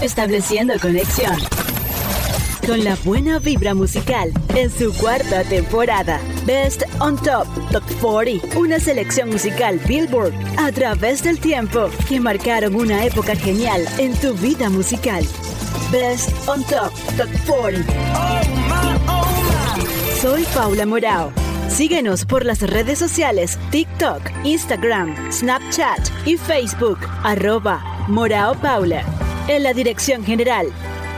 Estableciendo conexión con la buena vibra musical en su cuarta temporada. Best on Top Top 40, una selección musical Billboard a través del tiempo que marcaron una época genial en tu vida musical. Best on Top Top 40. Soy Paula Morao. Síguenos por las redes sociales TikTok, Instagram, Snapchat y Facebook, arroba Morao Paula. En la dirección general,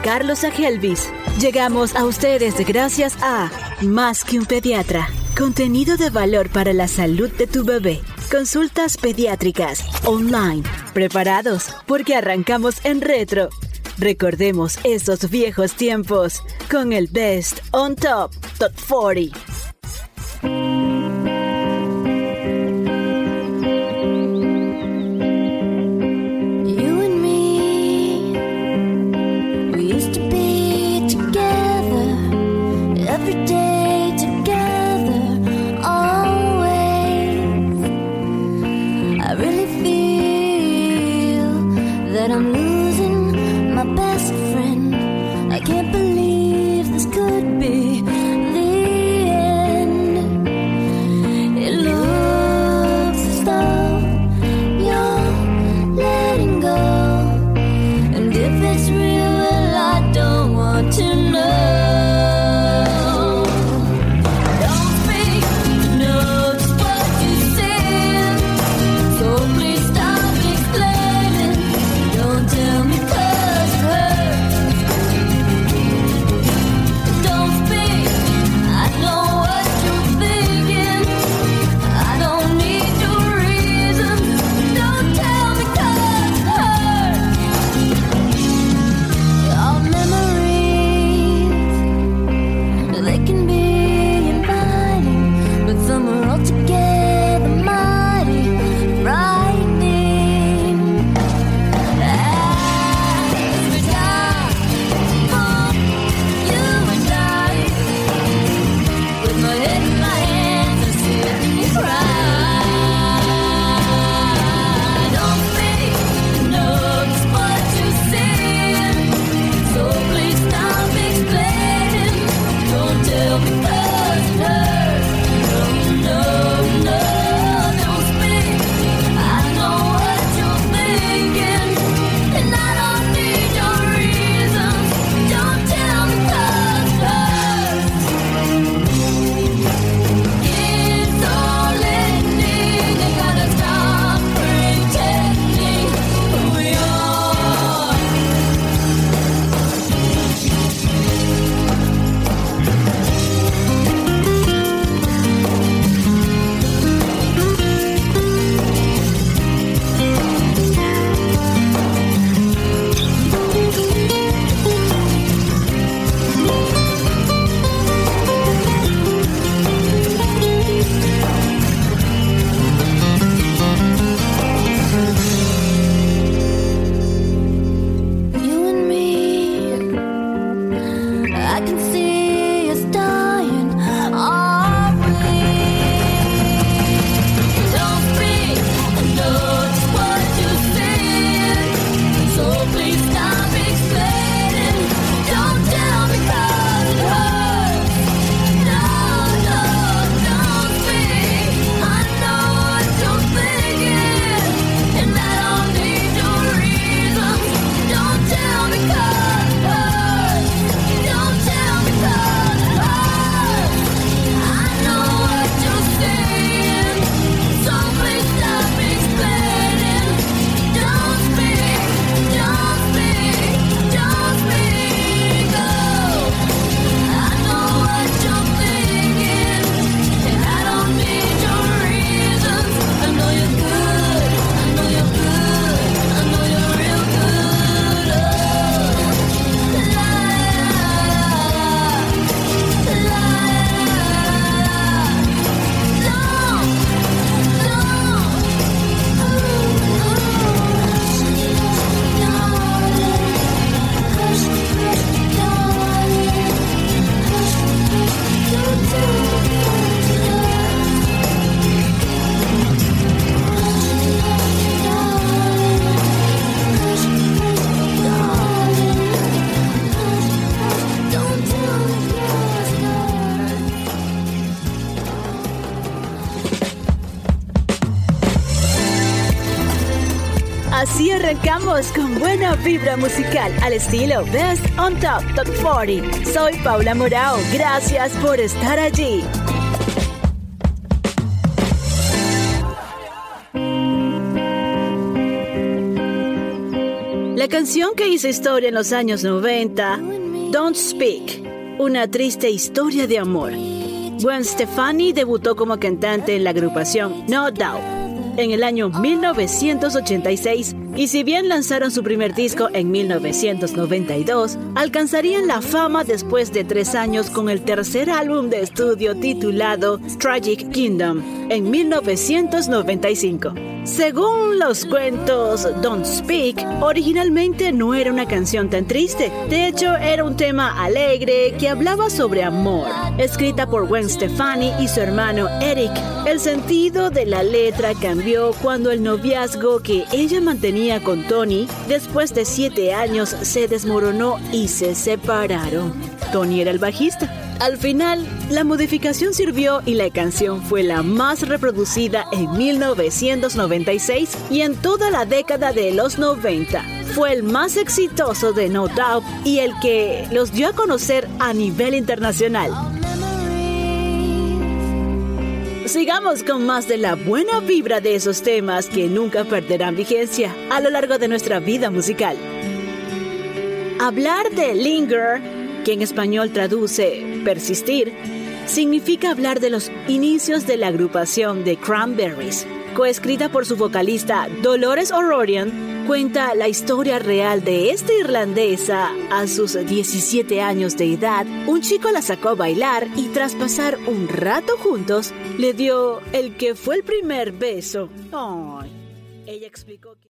Carlos Agelvis. Llegamos a ustedes gracias a Más que un pediatra. Contenido de valor para la salud de tu bebé. Consultas pediátricas online. Preparados porque arrancamos en retro. Recordemos esos viejos tiempos con el Best on Top Top 40. That I'm losing arrancamos con buena vibra musical al estilo Best on Top Top 40. Soy Paula Morao. Gracias por estar allí. La canción que hizo historia en los años 90, Don't Speak, una triste historia de amor. Gwen Stefani debutó como cantante en la agrupación No Doubt en el año 1986 y si bien lanzaron su primer disco en 1992, alcanzarían la fama después de tres años con el tercer álbum de estudio titulado Tragic Kingdom en 1995. Según los cuentos Don't Speak, originalmente no era una canción tan triste. De hecho, era un tema alegre que hablaba sobre amor. Escrita por Gwen Stefani y su hermano Eric, el sentido de la letra cambió cuando el noviazgo que ella mantenía con Tony, después de siete años, se desmoronó y se separaron. Tony era el bajista. Al final, la modificación sirvió y la canción fue la más reproducida en 1996 y en toda la década de los 90. Fue el más exitoso de No Doubt y el que los dio a conocer a nivel internacional. Sigamos con más de la buena vibra de esos temas que nunca perderán vigencia a lo largo de nuestra vida musical. Hablar de linger, que en español traduce persistir, significa hablar de los inicios de la agrupación de Cranberries. Coescrita por su vocalista Dolores O'Riordan, cuenta la historia real de esta irlandesa. A sus 17 años de edad, un chico la sacó a bailar y tras pasar un rato juntos, le dio el que fue el primer beso. Ella explicó que...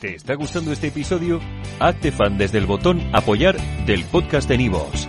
¿Te está gustando este episodio? Hazte fan desde el botón Apoyar del podcast de Nivos.